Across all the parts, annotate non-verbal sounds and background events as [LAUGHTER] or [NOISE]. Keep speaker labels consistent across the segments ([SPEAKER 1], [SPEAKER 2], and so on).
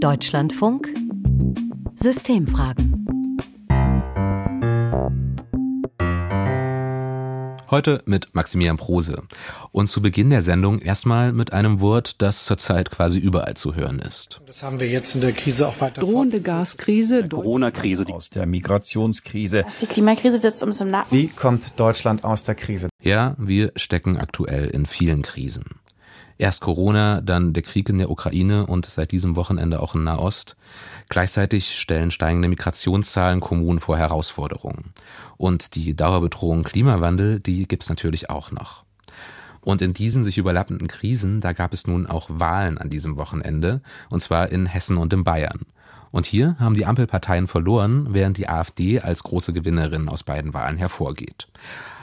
[SPEAKER 1] Deutschlandfunk Systemfragen
[SPEAKER 2] Heute mit Maximilian Prose. Und zu Beginn der Sendung erstmal mit einem Wort, das zurzeit quasi überall zu hören ist.
[SPEAKER 3] Das haben wir jetzt in der Krise auch weiter.
[SPEAKER 4] Drohende Gaskrise,
[SPEAKER 5] Corona-Krise, aus der Migrationskrise.
[SPEAKER 6] Also die Klimakrise sitzt uns im Nacken.
[SPEAKER 7] Wie kommt Deutschland aus der Krise?
[SPEAKER 2] Ja, wir stecken aktuell in vielen Krisen. Erst Corona, dann der Krieg in der Ukraine und seit diesem Wochenende auch in Nahost. Gleichzeitig stellen steigende Migrationszahlen Kommunen vor Herausforderungen. Und die Dauerbedrohung Klimawandel, die gibt's natürlich auch noch. Und in diesen sich überlappenden Krisen, da gab es nun auch Wahlen an diesem Wochenende, und zwar in Hessen und in Bayern. Und hier haben die Ampelparteien verloren, während die AfD als große Gewinnerin aus beiden Wahlen hervorgeht.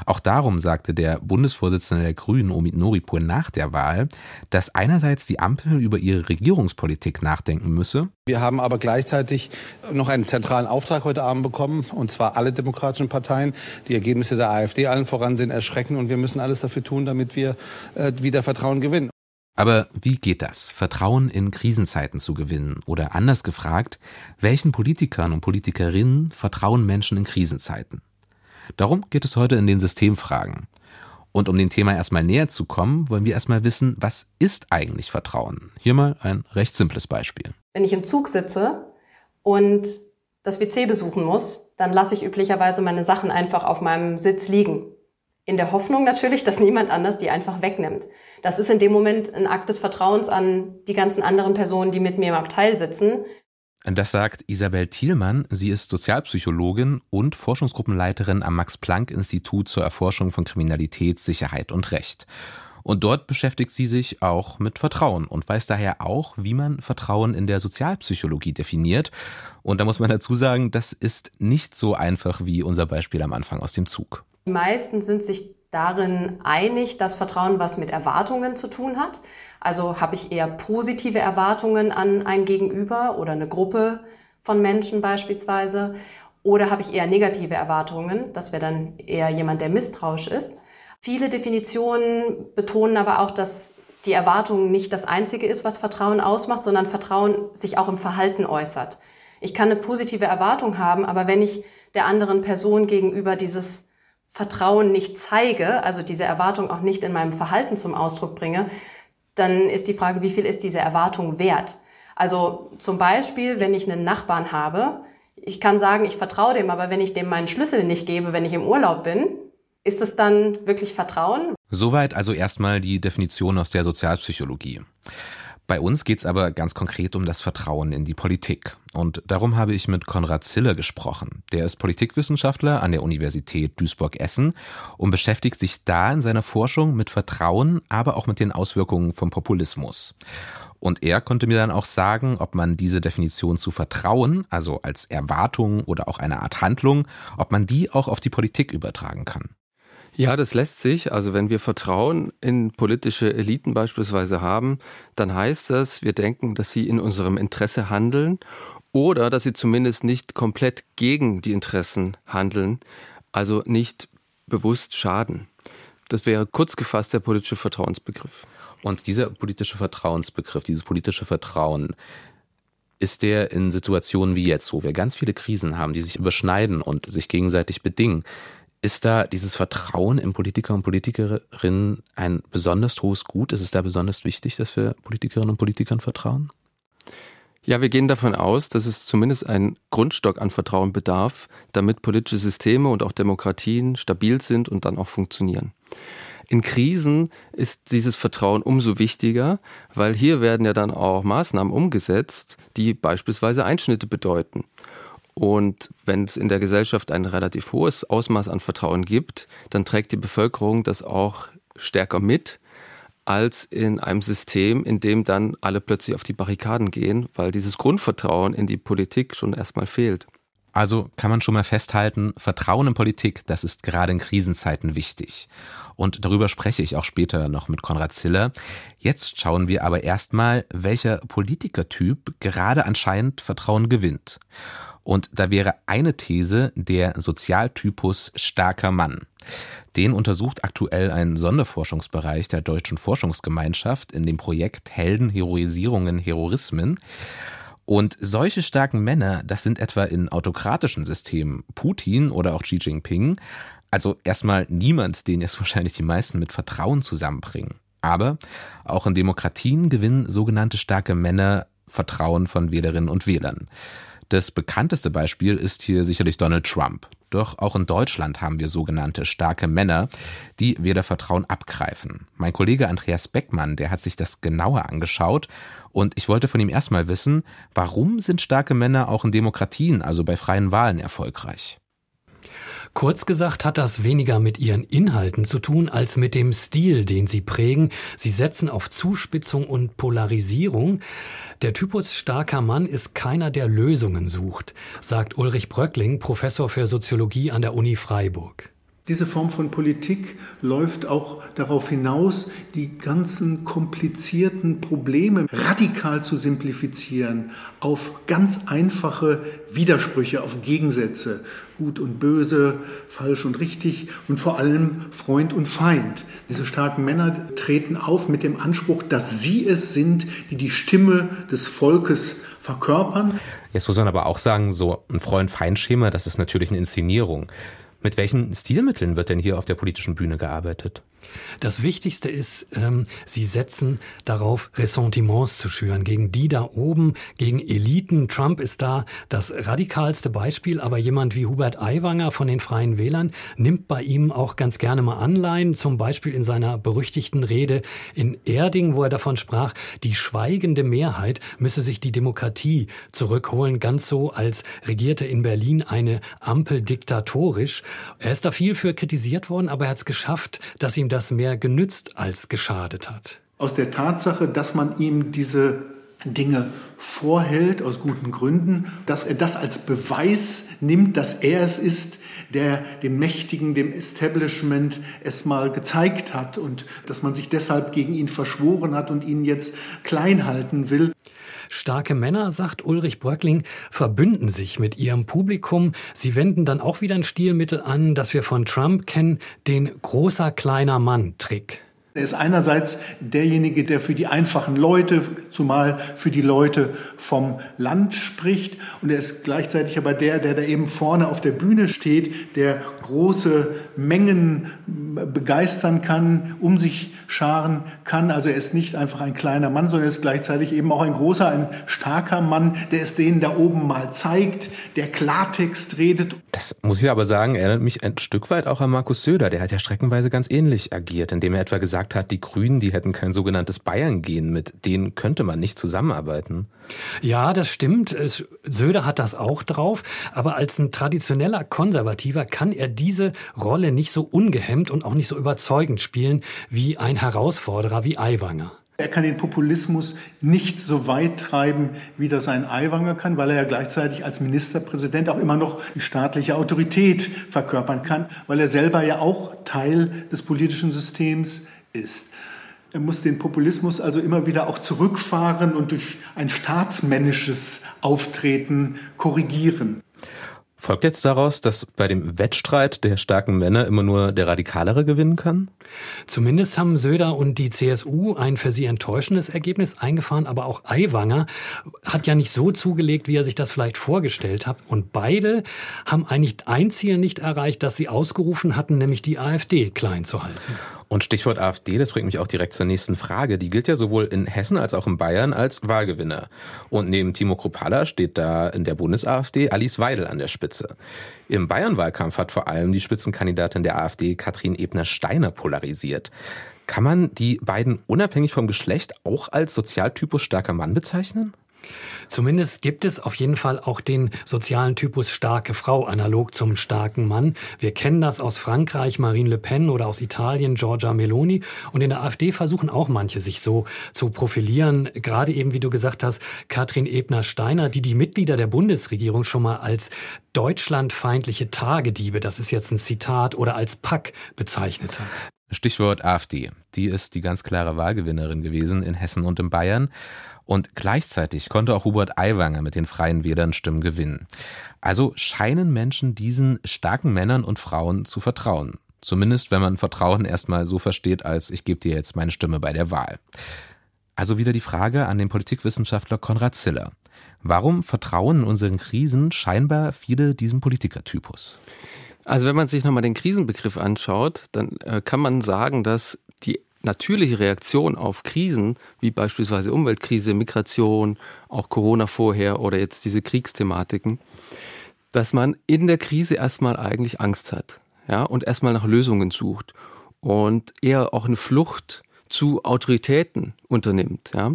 [SPEAKER 2] Auch darum sagte der Bundesvorsitzende der Grünen, Omid Noripur, nach der Wahl, dass einerseits die Ampel über ihre Regierungspolitik nachdenken müsse.
[SPEAKER 3] Wir haben aber gleichzeitig noch einen zentralen Auftrag heute Abend bekommen, und zwar alle demokratischen Parteien. Die Ergebnisse der AfD allen voran sind erschreckend und wir müssen alles dafür tun, damit wir äh, wieder Vertrauen gewinnen.
[SPEAKER 2] Aber wie geht das, Vertrauen in Krisenzeiten zu gewinnen? Oder anders gefragt, welchen Politikern und Politikerinnen vertrauen Menschen in Krisenzeiten? Darum geht es heute in den Systemfragen. Und um dem Thema erstmal näher zu kommen, wollen wir erstmal wissen, was ist eigentlich Vertrauen? Hier mal ein recht simples Beispiel.
[SPEAKER 8] Wenn ich im Zug sitze und das WC besuchen muss, dann lasse ich üblicherweise meine Sachen einfach auf meinem Sitz liegen. In der Hoffnung natürlich, dass niemand anders die einfach wegnimmt. Das ist in dem Moment ein Akt des Vertrauens an die ganzen anderen Personen, die mit mir im Abteil sitzen.
[SPEAKER 2] Das sagt Isabel Thielmann. Sie ist Sozialpsychologin und Forschungsgruppenleiterin am Max-Planck-Institut zur Erforschung von Kriminalität, Sicherheit und Recht. Und dort beschäftigt sie sich auch mit Vertrauen und weiß daher auch, wie man Vertrauen in der Sozialpsychologie definiert. Und da muss man dazu sagen, das ist nicht so einfach wie unser Beispiel am Anfang aus dem Zug.
[SPEAKER 8] Die meisten sind sich darin einig, dass Vertrauen was mit Erwartungen zu tun hat. Also habe ich eher positive Erwartungen an ein Gegenüber oder eine Gruppe von Menschen beispielsweise. Oder habe ich eher negative Erwartungen? Das wäre dann eher jemand, der misstrauisch ist. Viele Definitionen betonen aber auch, dass die Erwartung nicht das Einzige ist, was Vertrauen ausmacht, sondern Vertrauen sich auch im Verhalten äußert. Ich kann eine positive Erwartung haben, aber wenn ich der anderen Person gegenüber dieses Vertrauen nicht zeige, also diese Erwartung auch nicht in meinem Verhalten zum Ausdruck bringe, dann ist die Frage, wie viel ist diese Erwartung wert? Also zum Beispiel, wenn ich einen Nachbarn habe, ich kann sagen, ich vertraue dem, aber wenn ich dem meinen Schlüssel nicht gebe, wenn ich im Urlaub bin, ist es dann wirklich Vertrauen?
[SPEAKER 2] Soweit also erstmal die Definition aus der Sozialpsychologie. Bei uns geht es aber ganz konkret um das Vertrauen in die Politik. Und darum habe ich mit Konrad Zille gesprochen. Der ist Politikwissenschaftler an der Universität Duisburg-Essen und beschäftigt sich da in seiner Forschung mit Vertrauen, aber auch mit den Auswirkungen vom Populismus. Und er konnte mir dann auch sagen, ob man diese Definition zu Vertrauen, also als Erwartung oder auch eine Art Handlung, ob man die auch auf die Politik übertragen kann.
[SPEAKER 9] Ja, das lässt sich. Also wenn wir Vertrauen in politische Eliten beispielsweise haben, dann heißt das, wir denken, dass sie in unserem Interesse handeln oder dass sie zumindest nicht komplett gegen die Interessen handeln, also nicht bewusst schaden. Das wäre kurz gefasst der politische Vertrauensbegriff.
[SPEAKER 2] Und dieser politische Vertrauensbegriff, dieses politische Vertrauen, ist der in Situationen wie jetzt, wo wir ganz viele Krisen haben, die sich überschneiden und sich gegenseitig bedingen, ist da dieses Vertrauen in Politiker und Politikerinnen ein besonders hohes Gut? Ist es da besonders wichtig, dass wir Politikerinnen und Politikern vertrauen?
[SPEAKER 9] Ja, wir gehen davon aus, dass es zumindest einen Grundstock an Vertrauen bedarf, damit politische Systeme und auch Demokratien stabil sind und dann auch funktionieren. In Krisen ist dieses Vertrauen umso wichtiger, weil hier werden ja dann auch Maßnahmen umgesetzt, die beispielsweise Einschnitte bedeuten. Und wenn es in der Gesellschaft ein relativ hohes Ausmaß an Vertrauen gibt, dann trägt die Bevölkerung das auch stärker mit als in einem System, in dem dann alle plötzlich auf die Barrikaden gehen, weil dieses Grundvertrauen in die Politik schon erstmal fehlt.
[SPEAKER 2] Also kann man schon mal festhalten, Vertrauen in Politik, das ist gerade in Krisenzeiten wichtig. Und darüber spreche ich auch später noch mit Konrad Ziller. Jetzt schauen wir aber erstmal, welcher Politikertyp gerade anscheinend Vertrauen gewinnt. Und da wäre eine These der Sozialtypus starker Mann. Den untersucht aktuell ein Sonderforschungsbereich der Deutschen Forschungsgemeinschaft in dem Projekt Helden, Heroisierungen, Heroismen. Und solche starken Männer, das sind etwa in autokratischen Systemen Putin oder auch Xi Jinping. Also erstmal niemand, den jetzt [LAUGHS] wahrscheinlich die meisten mit Vertrauen zusammenbringen. Aber auch in Demokratien gewinnen sogenannte starke Männer Vertrauen von Wählerinnen und Wählern. Das bekannteste Beispiel ist hier sicherlich Donald Trump. Doch auch in Deutschland haben wir sogenannte starke Männer, die Wählervertrauen abgreifen. Mein Kollege Andreas Beckmann, der hat sich das genauer angeschaut und ich wollte von ihm erstmal wissen, warum sind starke Männer auch in Demokratien, also bei freien Wahlen, erfolgreich?
[SPEAKER 1] Kurz gesagt hat das weniger mit ihren Inhalten zu tun als mit dem Stil, den sie prägen. Sie setzen auf Zuspitzung und Polarisierung. Der Typus starker Mann ist keiner, der Lösungen sucht, sagt Ulrich Bröckling, Professor für Soziologie an der Uni Freiburg.
[SPEAKER 4] Diese Form von Politik läuft auch darauf hinaus, die ganzen komplizierten Probleme radikal zu simplifizieren, auf ganz einfache Widersprüche, auf Gegensätze, gut und böse, falsch und richtig und vor allem Freund und Feind. Diese starken Männer treten auf mit dem Anspruch, dass sie es sind, die die Stimme des Volkes verkörpern.
[SPEAKER 2] Jetzt muss man aber auch sagen, so ein Freund-Feind-Schema, das ist natürlich eine Inszenierung. Mit welchen Stilmitteln wird denn hier auf der politischen Bühne gearbeitet?
[SPEAKER 1] Das Wichtigste ist, ähm, sie setzen darauf, Ressentiments zu schüren gegen die da oben, gegen Eliten. Trump ist da das radikalste Beispiel, aber jemand wie Hubert Aiwanger von den Freien Wählern nimmt bei ihm auch ganz gerne mal Anleihen, zum Beispiel in seiner berüchtigten Rede in Erding, wo er davon sprach, die schweigende Mehrheit müsse sich die Demokratie zurückholen, ganz so, als regierte in Berlin eine Ampel diktatorisch. Er ist da viel für kritisiert worden, aber er hat es geschafft, dass ihm das mehr genützt als geschadet hat.
[SPEAKER 4] Aus der Tatsache, dass man ihm diese Dinge vorhält, aus guten Gründen, dass er das als Beweis nimmt, dass er es ist, der dem Mächtigen, dem Establishment es mal gezeigt hat und dass man sich deshalb gegen ihn verschworen hat und ihn jetzt klein halten will.
[SPEAKER 1] Starke Männer, sagt Ulrich Bröckling, verbünden sich mit ihrem Publikum. Sie wenden dann auch wieder ein Stilmittel an, das wir von Trump kennen, den großer kleiner Mann Trick.
[SPEAKER 4] Er ist einerseits derjenige, der für die einfachen Leute, zumal für die Leute vom Land spricht. Und er ist gleichzeitig aber der, der da eben vorne auf der Bühne steht, der große Mengen begeistern kann, um sich scharen kann. Also er ist nicht einfach ein kleiner Mann, sondern er ist gleichzeitig eben auch ein großer, ein starker Mann, der es denen da oben mal zeigt, der Klartext redet.
[SPEAKER 2] Das muss ich aber sagen, erinnert mich ein Stück weit auch an Markus Söder. Der hat ja streckenweise ganz ähnlich agiert, indem er etwa gesagt hat, die Grünen, die hätten kein sogenanntes Bayern-Gehen, mit denen könnte man nicht zusammenarbeiten.
[SPEAKER 1] Ja, das stimmt. Söder hat das auch drauf. Aber als ein traditioneller Konservativer kann er diese Rolle nicht so ungehemmt und auch nicht so überzeugend spielen wie ein Herausforderer wie Aiwanger.
[SPEAKER 4] Er kann den Populismus nicht so weit treiben, wie das ein Aiwanger kann, weil er ja gleichzeitig als Ministerpräsident auch immer noch die staatliche Autorität verkörpern kann, weil er selber ja auch Teil des politischen Systems ist. Er muss den Populismus also immer wieder auch zurückfahren und durch ein staatsmännisches Auftreten korrigieren.
[SPEAKER 2] Folgt jetzt daraus, dass bei dem Wettstreit der starken Männer immer nur der Radikalere gewinnen kann?
[SPEAKER 1] Zumindest haben Söder und die CSU ein für sie enttäuschendes Ergebnis eingefahren, aber auch Aiwanger hat ja nicht so zugelegt, wie er sich das vielleicht vorgestellt hat. Und beide haben eigentlich ein Ziel nicht erreicht, das sie ausgerufen hatten, nämlich die AfD klein zu halten.
[SPEAKER 2] Und Stichwort AfD, das bringt mich auch direkt zur nächsten Frage. Die gilt ja sowohl in Hessen als auch in Bayern als Wahlgewinner. Und neben Timo Kropala steht da in der Bundes-AfD Alice Weidel an der Spitze. Im Bayern-Wahlkampf hat vor allem die Spitzenkandidatin der AfD Katrin Ebner-Steiner polarisiert. Kann man die beiden unabhängig vom Geschlecht auch als Sozialtypus starker Mann bezeichnen?
[SPEAKER 1] Zumindest gibt es auf jeden Fall auch den sozialen Typus starke Frau, analog zum starken Mann. Wir kennen das aus Frankreich, Marine Le Pen oder aus Italien, Giorgia Meloni. Und in der AfD versuchen auch manche sich so zu profilieren. Gerade eben, wie du gesagt hast, Katrin Ebner-Steiner, die die Mitglieder der Bundesregierung schon mal als deutschlandfeindliche Tagediebe, das ist jetzt ein Zitat, oder als Pack bezeichnet hat.
[SPEAKER 2] Stichwort AfD. Die ist die ganz klare Wahlgewinnerin gewesen in Hessen und in Bayern. Und gleichzeitig konnte auch Hubert Aiwanger mit den Freien Wählern Stimmen gewinnen. Also scheinen Menschen diesen starken Männern und Frauen zu vertrauen. Zumindest wenn man Vertrauen erstmal so versteht, als ich gebe dir jetzt meine Stimme bei der Wahl. Also wieder die Frage an den Politikwissenschaftler Konrad Ziller. Warum vertrauen in unseren Krisen scheinbar viele diesem Politikertypus?
[SPEAKER 9] Also wenn man sich nochmal den Krisenbegriff anschaut, dann äh, kann man sagen, dass die natürliche Reaktion auf Krisen, wie beispielsweise Umweltkrise, Migration, auch Corona vorher oder jetzt diese Kriegsthematiken, dass man in der Krise erstmal eigentlich Angst hat, ja, und erstmal nach Lösungen sucht und eher auch eine Flucht zu Autoritäten unternimmt, ja.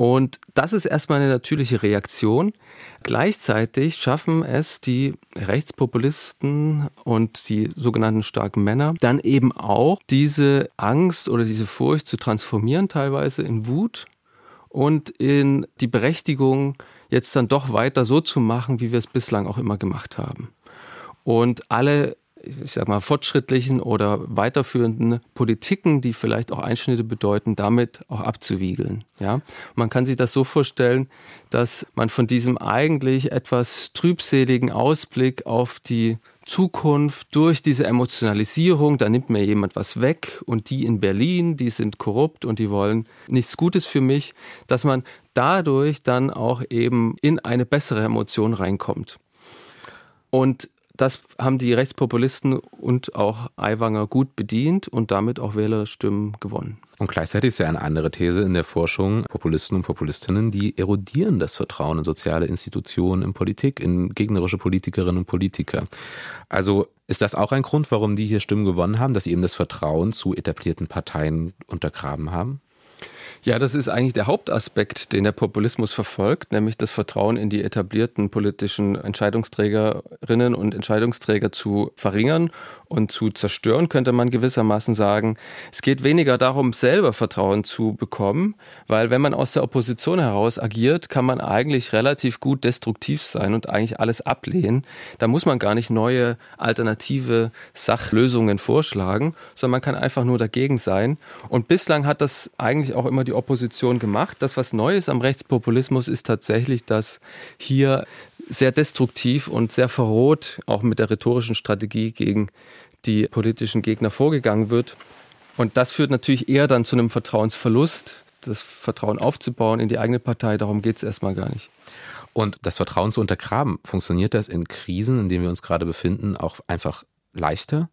[SPEAKER 9] Und das ist erstmal eine natürliche Reaktion. Gleichzeitig schaffen es die Rechtspopulisten und die sogenannten starken Männer dann eben auch diese Angst oder diese Furcht zu transformieren, teilweise in Wut und in die Berechtigung, jetzt dann doch weiter so zu machen, wie wir es bislang auch immer gemacht haben. Und alle ich sag mal, fortschrittlichen oder weiterführenden Politiken, die vielleicht auch Einschnitte bedeuten, damit auch abzuwiegeln. Ja? Man kann sich das so vorstellen, dass man von diesem eigentlich etwas trübseligen Ausblick auf die Zukunft durch diese Emotionalisierung, da nimmt mir jemand was weg und die in Berlin, die sind korrupt und die wollen nichts Gutes für mich, dass man dadurch dann auch eben in eine bessere Emotion reinkommt. Und das haben die Rechtspopulisten und auch Aiwanger gut bedient und damit auch Wählerstimmen gewonnen.
[SPEAKER 2] Und gleichzeitig ist ja eine andere These in der Forschung, Populisten und Populistinnen, die erodieren das Vertrauen in soziale Institutionen, in Politik, in gegnerische Politikerinnen und Politiker. Also ist das auch ein Grund, warum die hier Stimmen gewonnen haben, dass sie eben das Vertrauen zu etablierten Parteien untergraben haben?
[SPEAKER 9] Ja, das ist eigentlich der Hauptaspekt, den der Populismus verfolgt, nämlich das Vertrauen in die etablierten politischen Entscheidungsträgerinnen und Entscheidungsträger zu verringern und zu zerstören, könnte man gewissermaßen sagen. Es geht weniger darum, selber Vertrauen zu bekommen, weil wenn man aus der Opposition heraus agiert, kann man eigentlich relativ gut destruktiv sein und eigentlich alles ablehnen. Da muss man gar nicht neue alternative Sachlösungen vorschlagen, sondern man kann einfach nur dagegen sein. Und bislang hat das eigentlich auch immer die Opposition gemacht. Das, was neu ist am Rechtspopulismus, ist tatsächlich, dass hier sehr destruktiv und sehr verroht, auch mit der rhetorischen Strategie gegen die politischen Gegner vorgegangen wird. Und das führt natürlich eher dann zu einem Vertrauensverlust, das Vertrauen aufzubauen in die eigene Partei. Darum geht es erstmal gar nicht.
[SPEAKER 2] Und das Vertrauen zu untergraben, funktioniert das in Krisen, in denen wir uns gerade befinden, auch einfach leichter?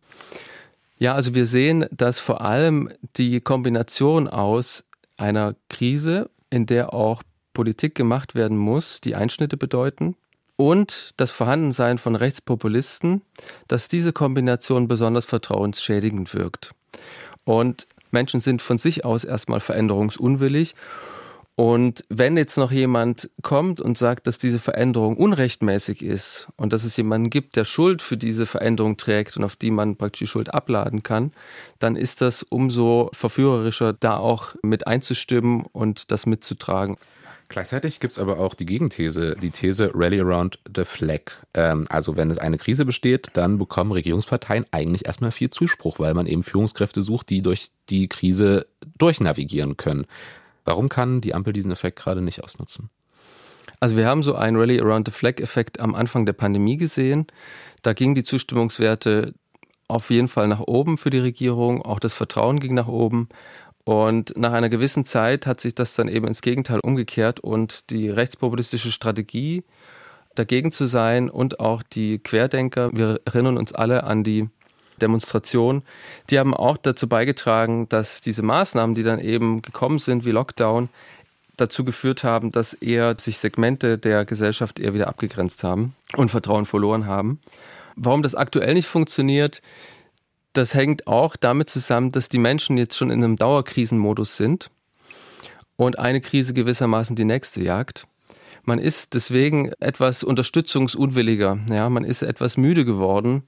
[SPEAKER 9] Ja, also wir sehen, dass vor allem die Kombination aus einer Krise, in der auch Politik gemacht werden muss, die Einschnitte bedeuten, und das Vorhandensein von Rechtspopulisten, dass diese Kombination besonders vertrauensschädigend wirkt. Und Menschen sind von sich aus erstmal veränderungsunwillig. Und wenn jetzt noch jemand kommt und sagt, dass diese Veränderung unrechtmäßig ist und dass es jemanden gibt, der Schuld für diese Veränderung trägt und auf die man praktisch die Schuld abladen kann, dann ist das umso verführerischer, da auch mit einzustimmen und das mitzutragen.
[SPEAKER 2] Gleichzeitig gibt es aber auch die Gegenthese, die These Rally Around the Flag. Ähm, also wenn es eine Krise besteht, dann bekommen Regierungsparteien eigentlich erstmal viel Zuspruch, weil man eben Führungskräfte sucht, die durch die Krise durchnavigieren können. Warum kann die Ampel diesen Effekt gerade nicht ausnutzen?
[SPEAKER 9] Also wir haben so einen Rally Around the Flag-Effekt am Anfang der Pandemie gesehen. Da gingen die Zustimmungswerte auf jeden Fall nach oben für die Regierung, auch das Vertrauen ging nach oben. Und nach einer gewissen Zeit hat sich das dann eben ins Gegenteil umgekehrt und die rechtspopulistische Strategie dagegen zu sein und auch die Querdenker, wir erinnern uns alle an die Demonstration, die haben auch dazu beigetragen, dass diese Maßnahmen, die dann eben gekommen sind, wie Lockdown, dazu geführt haben, dass eher sich Segmente der Gesellschaft eher wieder abgegrenzt haben und Vertrauen verloren haben. Warum das aktuell nicht funktioniert, das hängt auch damit zusammen, dass die Menschen jetzt schon in einem Dauerkrisenmodus sind und eine Krise gewissermaßen die nächste jagt. Man ist deswegen etwas unterstützungsunwilliger. Ja, man ist etwas müde geworden,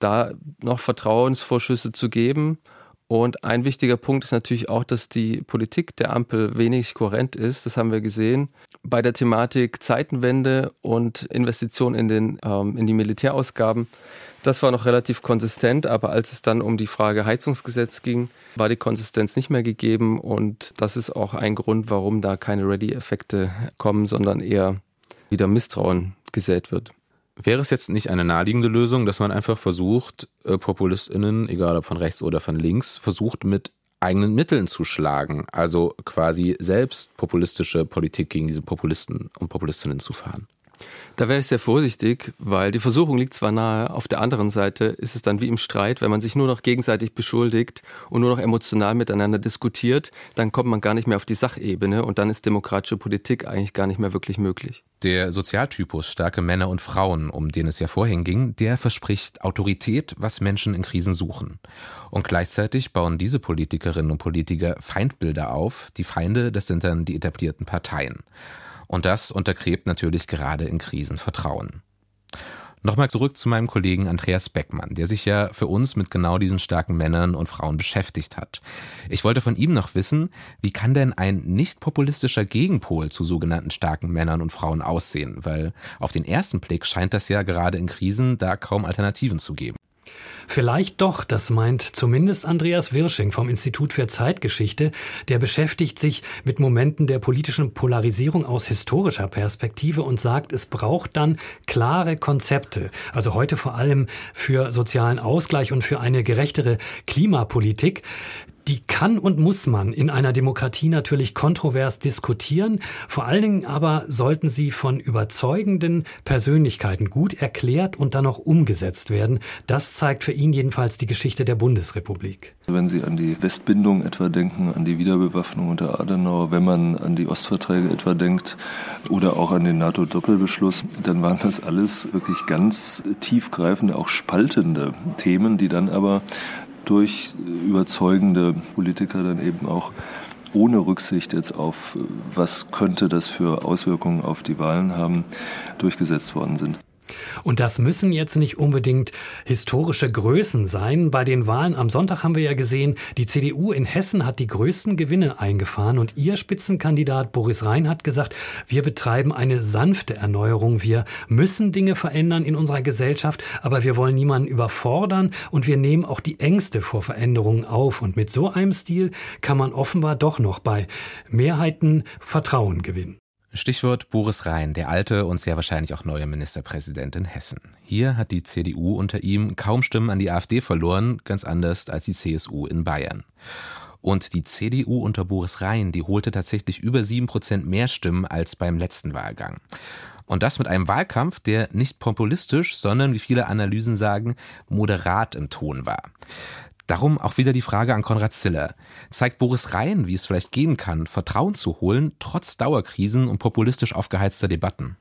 [SPEAKER 9] da noch Vertrauensvorschüsse zu geben. Und ein wichtiger Punkt ist natürlich auch, dass die Politik der Ampel wenig kohärent ist. Das haben wir gesehen bei der Thematik Zeitenwende und Investitionen in, ähm, in die Militärausgaben. Das war noch relativ konsistent, aber als es dann um die Frage Heizungsgesetz ging, war die Konsistenz nicht mehr gegeben und das ist auch ein Grund, warum da keine Ready-Effekte kommen, sondern eher wieder Misstrauen gesät wird.
[SPEAKER 2] Wäre es jetzt nicht eine naheliegende Lösung, dass man einfach versucht, äh, PopulistInnen, egal ob von rechts oder von links, versucht mit eigenen Mitteln zu schlagen, also quasi selbst populistische Politik gegen diese Populisten und Populistinnen zu fahren?
[SPEAKER 9] Da wäre ich sehr vorsichtig, weil die Versuchung liegt zwar nahe, auf der anderen Seite ist es dann wie im Streit, wenn man sich nur noch gegenseitig beschuldigt und nur noch emotional miteinander diskutiert, dann kommt man gar nicht mehr auf die Sachebene und dann ist demokratische Politik eigentlich gar nicht mehr wirklich möglich.
[SPEAKER 2] Der Sozialtypus starke Männer und Frauen, um den es ja vorhin ging, der verspricht Autorität, was Menschen in Krisen suchen. Und gleichzeitig bauen diese Politikerinnen und Politiker Feindbilder auf. Die Feinde, das sind dann die etablierten Parteien. Und das untergräbt natürlich gerade in Krisen Vertrauen. Nochmal zurück zu meinem Kollegen Andreas Beckmann, der sich ja für uns mit genau diesen starken Männern und Frauen beschäftigt hat. Ich wollte von ihm noch wissen, wie kann denn ein nicht populistischer Gegenpol zu sogenannten starken Männern und Frauen aussehen? Weil auf den ersten Blick scheint das ja gerade in Krisen da kaum Alternativen zu geben.
[SPEAKER 1] Vielleicht doch, das meint zumindest Andreas Wirsching vom Institut für Zeitgeschichte. Der beschäftigt sich mit Momenten der politischen Polarisierung aus historischer Perspektive und sagt, es braucht dann klare Konzepte. Also heute vor allem für sozialen Ausgleich und für eine gerechtere Klimapolitik. Die kann und muss man in einer Demokratie natürlich kontrovers diskutieren. Vor allen Dingen aber sollten sie von überzeugenden Persönlichkeiten gut erklärt und dann auch umgesetzt werden. Das zeigt für ihn jedenfalls die Geschichte der Bundesrepublik.
[SPEAKER 10] Wenn Sie an die Westbindung etwa denken, an die Wiederbewaffnung unter Adenauer, wenn man an die Ostverträge etwa denkt oder auch an den NATO-Doppelbeschluss, dann waren das alles wirklich ganz tiefgreifende, auch spaltende Themen, die dann aber durch überzeugende Politiker dann eben auch ohne Rücksicht jetzt auf, was könnte das für Auswirkungen auf die Wahlen haben, durchgesetzt worden sind.
[SPEAKER 1] Und das müssen jetzt nicht unbedingt historische Größen sein. Bei den Wahlen am Sonntag haben wir ja gesehen, die CDU in Hessen hat die größten Gewinne eingefahren und ihr Spitzenkandidat Boris Rhein hat gesagt, wir betreiben eine sanfte Erneuerung. Wir müssen Dinge verändern in unserer Gesellschaft, aber wir wollen niemanden überfordern und wir nehmen auch die Ängste vor Veränderungen auf. Und mit so einem Stil kann man offenbar doch noch bei Mehrheiten Vertrauen gewinnen.
[SPEAKER 2] Stichwort Boris Rhein, der alte und sehr wahrscheinlich auch neue Ministerpräsident in Hessen. Hier hat die CDU unter ihm kaum Stimmen an die AfD verloren, ganz anders als die CSU in Bayern. Und die CDU unter Boris Rhein, die holte tatsächlich über sieben Prozent mehr Stimmen als beim letzten Wahlgang. Und das mit einem Wahlkampf, der nicht populistisch, sondern, wie viele Analysen sagen, moderat im Ton war. Darum auch wieder die Frage an Konrad Ziller. Zeigt Boris Rhein, wie es vielleicht gehen kann, Vertrauen zu holen, trotz Dauerkrisen und populistisch aufgeheizter Debatten?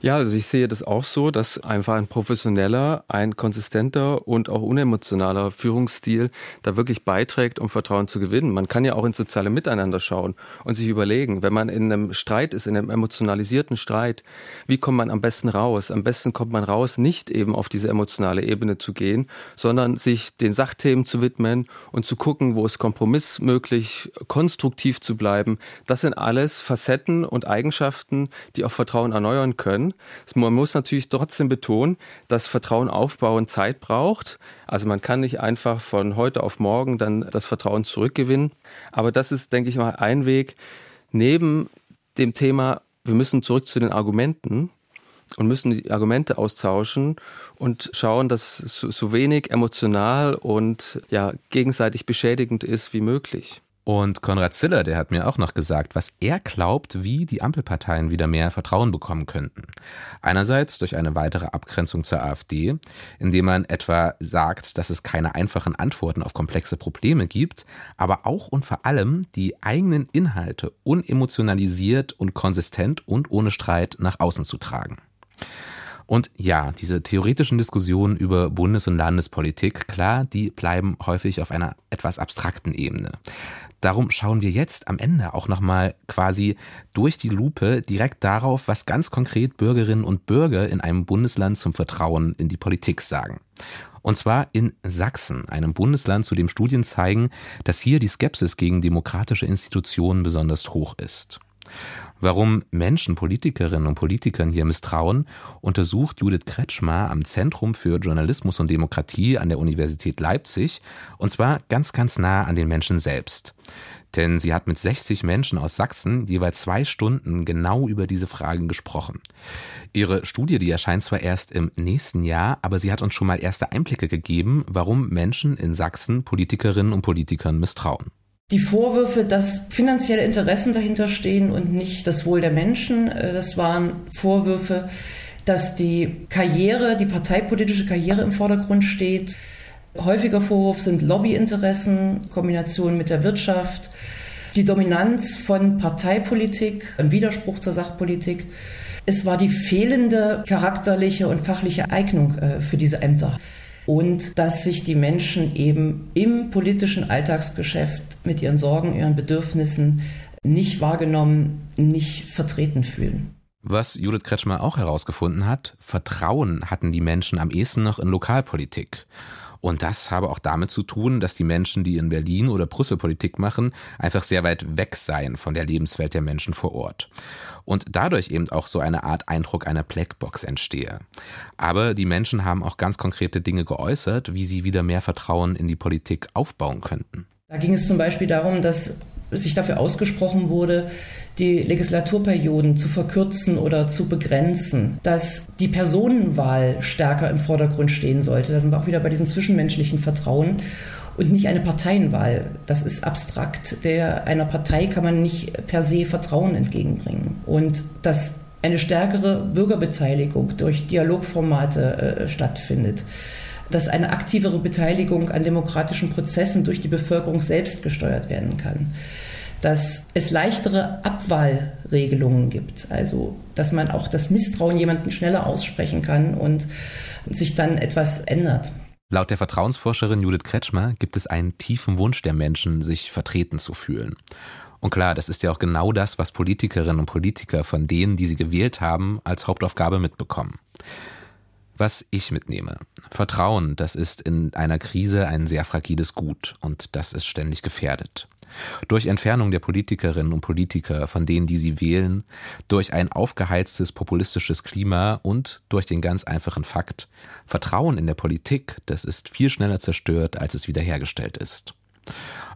[SPEAKER 9] Ja, also ich sehe das auch so, dass einfach ein professioneller, ein konsistenter und auch unemotionaler Führungsstil da wirklich beiträgt, um Vertrauen zu gewinnen. Man kann ja auch ins soziale Miteinander schauen und sich überlegen, wenn man in einem Streit ist, in einem emotionalisierten Streit, wie kommt man am besten raus? Am besten kommt man raus, nicht eben auf diese emotionale Ebene zu gehen, sondern sich den Sachthemen zu widmen und zu gucken, wo ist Kompromiss möglich, konstruktiv zu bleiben. Das sind alles Facetten und Eigenschaften, die auch Vertrauen erneuern können. Man muss natürlich trotzdem betonen, dass Vertrauen aufbauen Zeit braucht. Also man kann nicht einfach von heute auf morgen dann das Vertrauen zurückgewinnen. Aber das ist, denke ich mal, ein Weg neben dem Thema, wir müssen zurück zu den Argumenten und müssen die Argumente austauschen und schauen, dass so wenig emotional und ja gegenseitig beschädigend ist wie möglich.
[SPEAKER 2] Und Konrad Ziller, der hat mir auch noch gesagt, was er glaubt, wie die Ampelparteien wieder mehr Vertrauen bekommen könnten. Einerseits durch eine weitere Abgrenzung zur AfD, indem man etwa sagt, dass es keine einfachen Antworten auf komplexe Probleme gibt, aber auch und vor allem die eigenen Inhalte unemotionalisiert und konsistent und ohne Streit nach außen zu tragen. Und ja, diese theoretischen Diskussionen über Bundes- und Landespolitik, klar, die bleiben häufig auf einer etwas abstrakten Ebene. Darum schauen wir jetzt am Ende auch nochmal quasi durch die Lupe direkt darauf, was ganz konkret Bürgerinnen und Bürger in einem Bundesland zum Vertrauen in die Politik sagen. Und zwar in Sachsen, einem Bundesland, zu dem Studien zeigen, dass hier die Skepsis gegen demokratische Institutionen besonders hoch ist. Warum Menschen Politikerinnen und Politikern hier misstrauen, untersucht Judith Kretschmer am Zentrum für Journalismus und Demokratie an der Universität Leipzig, und zwar ganz, ganz nah an den Menschen selbst. Denn sie hat mit 60 Menschen aus Sachsen jeweils zwei Stunden genau über diese Fragen gesprochen. Ihre Studie, die erscheint zwar erst im nächsten Jahr, aber sie hat uns schon mal erste Einblicke gegeben, warum Menschen in Sachsen Politikerinnen und Politikern misstrauen.
[SPEAKER 11] Die Vorwürfe, dass finanzielle Interessen dahinter stehen und nicht das Wohl der Menschen, äh, das waren Vorwürfe, dass die Karriere, die parteipolitische Karriere im Vordergrund steht. Häufiger Vorwurf sind Lobbyinteressen, Kombination mit der Wirtschaft, die Dominanz von Parteipolitik, ein Widerspruch zur Sachpolitik. Es war die fehlende charakterliche und fachliche Eignung äh, für diese Ämter. Und dass sich die Menschen eben im politischen Alltagsgeschäft mit ihren Sorgen, ihren Bedürfnissen nicht wahrgenommen, nicht vertreten fühlen.
[SPEAKER 2] Was Judith Kretschmer auch herausgefunden hat, Vertrauen hatten die Menschen am ehesten noch in Lokalpolitik. Und das habe auch damit zu tun, dass die Menschen, die in Berlin oder Brüssel Politik machen, einfach sehr weit weg seien von der Lebenswelt der Menschen vor Ort. Und dadurch eben auch so eine Art Eindruck einer Blackbox entstehe. Aber die Menschen haben auch ganz konkrete Dinge geäußert, wie sie wieder mehr Vertrauen in die Politik aufbauen könnten.
[SPEAKER 11] Da ging es zum Beispiel darum, dass sich dafür ausgesprochen wurde, die Legislaturperioden zu verkürzen oder zu begrenzen, dass die Personenwahl stärker im Vordergrund stehen sollte. Da sind wir auch wieder bei diesem zwischenmenschlichen Vertrauen und nicht eine Parteienwahl. Das ist abstrakt. Der, einer Partei kann man nicht per se Vertrauen entgegenbringen. Und dass eine stärkere Bürgerbeteiligung durch Dialogformate äh, stattfindet dass eine aktivere Beteiligung an demokratischen Prozessen durch die Bevölkerung selbst gesteuert werden kann dass es leichtere Abwahlregelungen gibt. Also, dass man auch das Misstrauen jemanden schneller aussprechen kann und sich dann etwas ändert.
[SPEAKER 2] Laut der Vertrauensforscherin Judith Kretschmer gibt es einen tiefen Wunsch der Menschen, sich vertreten zu fühlen. Und klar, das ist ja auch genau das, was Politikerinnen und Politiker von denen, die sie gewählt haben, als Hauptaufgabe mitbekommen. Was ich mitnehme. Vertrauen, das ist in einer Krise ein sehr fragiles Gut und das ist ständig gefährdet. Durch Entfernung der Politikerinnen und Politiker von denen, die sie wählen, durch ein aufgeheiztes populistisches Klima und durch den ganz einfachen Fakt, Vertrauen in der Politik, das ist viel schneller zerstört, als es wiederhergestellt ist.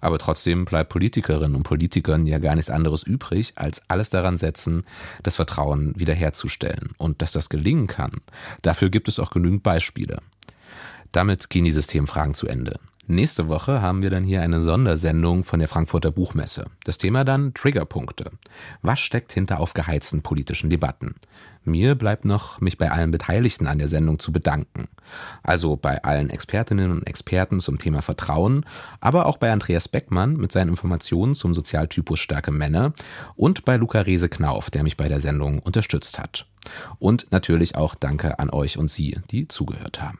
[SPEAKER 2] Aber trotzdem bleibt Politikerinnen und Politikern ja gar nichts anderes übrig, als alles daran setzen, das Vertrauen wiederherzustellen. Und dass das gelingen kann, dafür gibt es auch genügend Beispiele. Damit gehen die Systemfragen zu Ende. Nächste Woche haben wir dann hier eine Sondersendung von der Frankfurter Buchmesse. Das Thema dann Triggerpunkte. Was steckt hinter aufgeheizten politischen Debatten? Mir bleibt noch, mich bei allen Beteiligten an der Sendung zu bedanken. Also bei allen Expertinnen und Experten zum Thema Vertrauen, aber auch bei Andreas Beckmann mit seinen Informationen zum Sozialtypus starke Männer und bei Luca Rese-Knauf, der mich bei der Sendung unterstützt hat. Und natürlich auch Danke an euch und Sie, die zugehört haben.